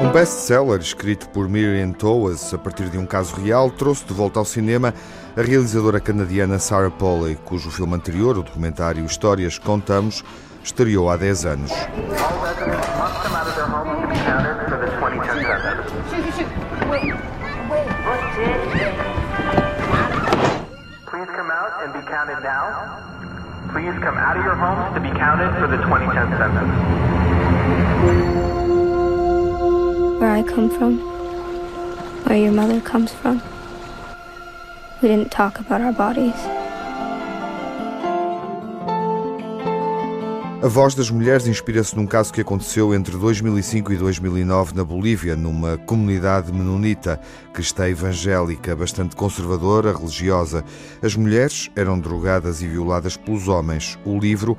Um best-seller escrito por Miriam Toews a partir de um caso real trouxe de volta ao cinema a realizadora canadiana Sarah Polley, cujo filme anterior, o documentário Histórias Contamos, estreou há 10 anos. Please come out and be counted now. Please come out of your homes to be counted for the 2010 census. where I come from, where your mother comes from. We didn't talk about our bodies. A Voz das Mulheres inspira-se num caso que aconteceu entre 2005 e 2009 na Bolívia, numa comunidade menonita, cristã evangélica, bastante conservadora, religiosa. As mulheres eram drogadas e violadas pelos homens. O livro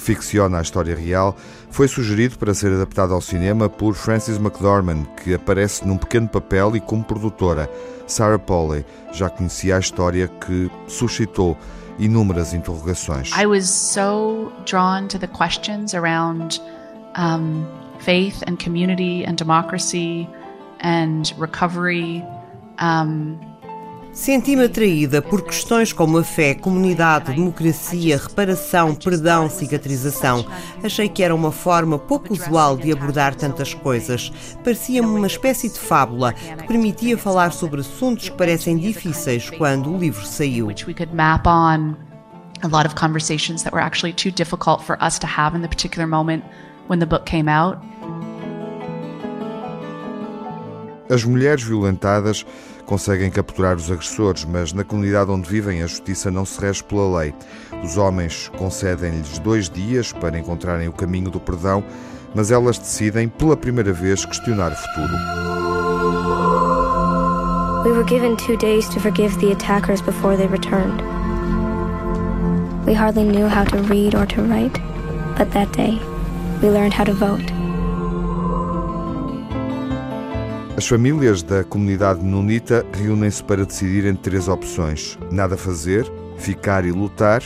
que ficciona a história real, foi sugerido para ser adaptado ao cinema por Frances McDormand, que aparece num pequeno papel e como produtora. Sarah Polley já conhecia a história que suscitou inúmeras interrogações. I was so drawn to the questions around um, faith and community and democracy and recovery. Um, Senti-me atraída por questões como a fé, comunidade, democracia, reparação, perdão, cicatrização. Achei que era uma forma pouco usual de abordar tantas coisas. Parecia-me uma espécie de fábula que permitia falar sobre assuntos que parecem difíceis quando o livro saiu. A lot of conversations that were actually too difficult for us to have in the particular moment when the book came out. As mulheres violentadas conseguem capturar os agressores, mas na comunidade onde vivem a justiça não se rege pela lei. Os homens concedem-lhes dois dias para encontrarem o caminho do perdão, mas elas decidem pela primeira vez questionar o futuro. We were given two days to forgive the attackers before they returned. We hardly knew how to read or to write, but that day we learned how to vote. As famílias da comunidade menonita reúnem-se para decidir entre três opções: nada fazer, ficar e lutar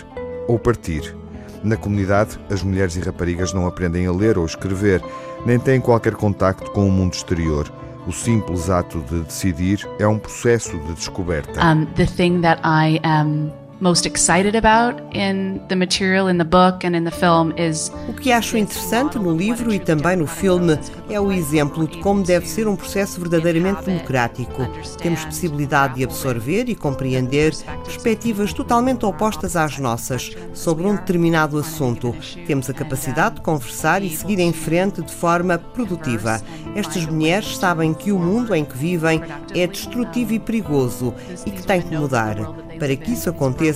ou partir. Na comunidade, as mulheres e raparigas não aprendem a ler ou escrever, nem têm qualquer contacto com o mundo exterior. O simples ato de decidir é um processo de descoberta. Um, the thing that I am most excited about in the material in the book and in the film is O que acho interessante no livro e também no filme é o exemplo de como deve ser um processo verdadeiramente democrático. Temos possibilidade de absorver e compreender perspectivas totalmente opostas às nossas sobre um determinado assunto. Temos a capacidade de conversar e seguir em frente de forma produtiva. Estas mulheres sabem que o mundo em que vivem é destrutivo e perigoso e que tem que mudar. Para que isso aconteça,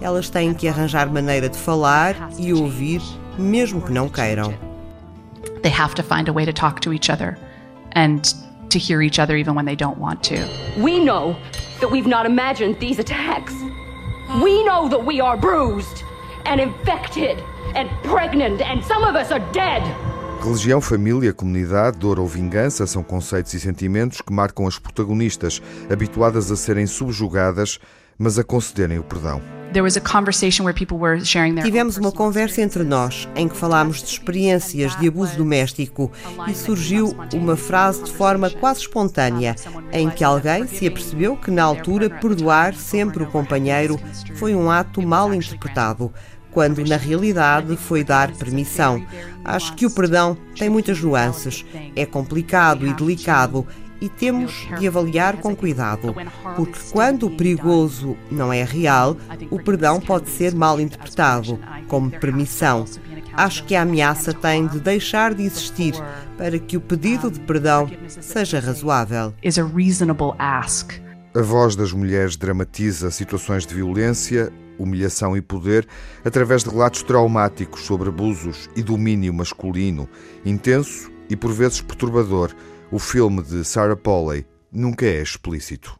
elas têm que arranjar maneira de falar e ouvir, mesmo que não queiram. They have to find a way to talk to each other and to hear each other even when they don't want to. We know that we've not imagined these attacks. We know that we are bruised and infected and pregnant and some of us are dead. Religião, família, comunidade, dor ou vingança são conceitos e sentimentos que marcam as protagonistas, habituadas a serem subjugadas mas a concederem o perdão. Tivemos uma conversa entre nós em que falámos de experiências de abuso doméstico e surgiu uma frase de forma quase espontânea em que alguém se apercebeu que na altura perdoar sempre o companheiro foi um ato mal interpretado quando na realidade foi dar permissão. Acho que o perdão tem muitas nuances, é complicado e delicado e temos de avaliar com cuidado, porque quando o perigoso não é real, o perdão pode ser mal interpretado como permissão. Acho que a ameaça tem de deixar de existir para que o pedido de perdão seja razoável. A voz das mulheres dramatiza situações de violência, humilhação e poder através de relatos traumáticos sobre abusos e domínio masculino, intenso e por vezes perturbador o filme de Sarah Polley nunca é explícito.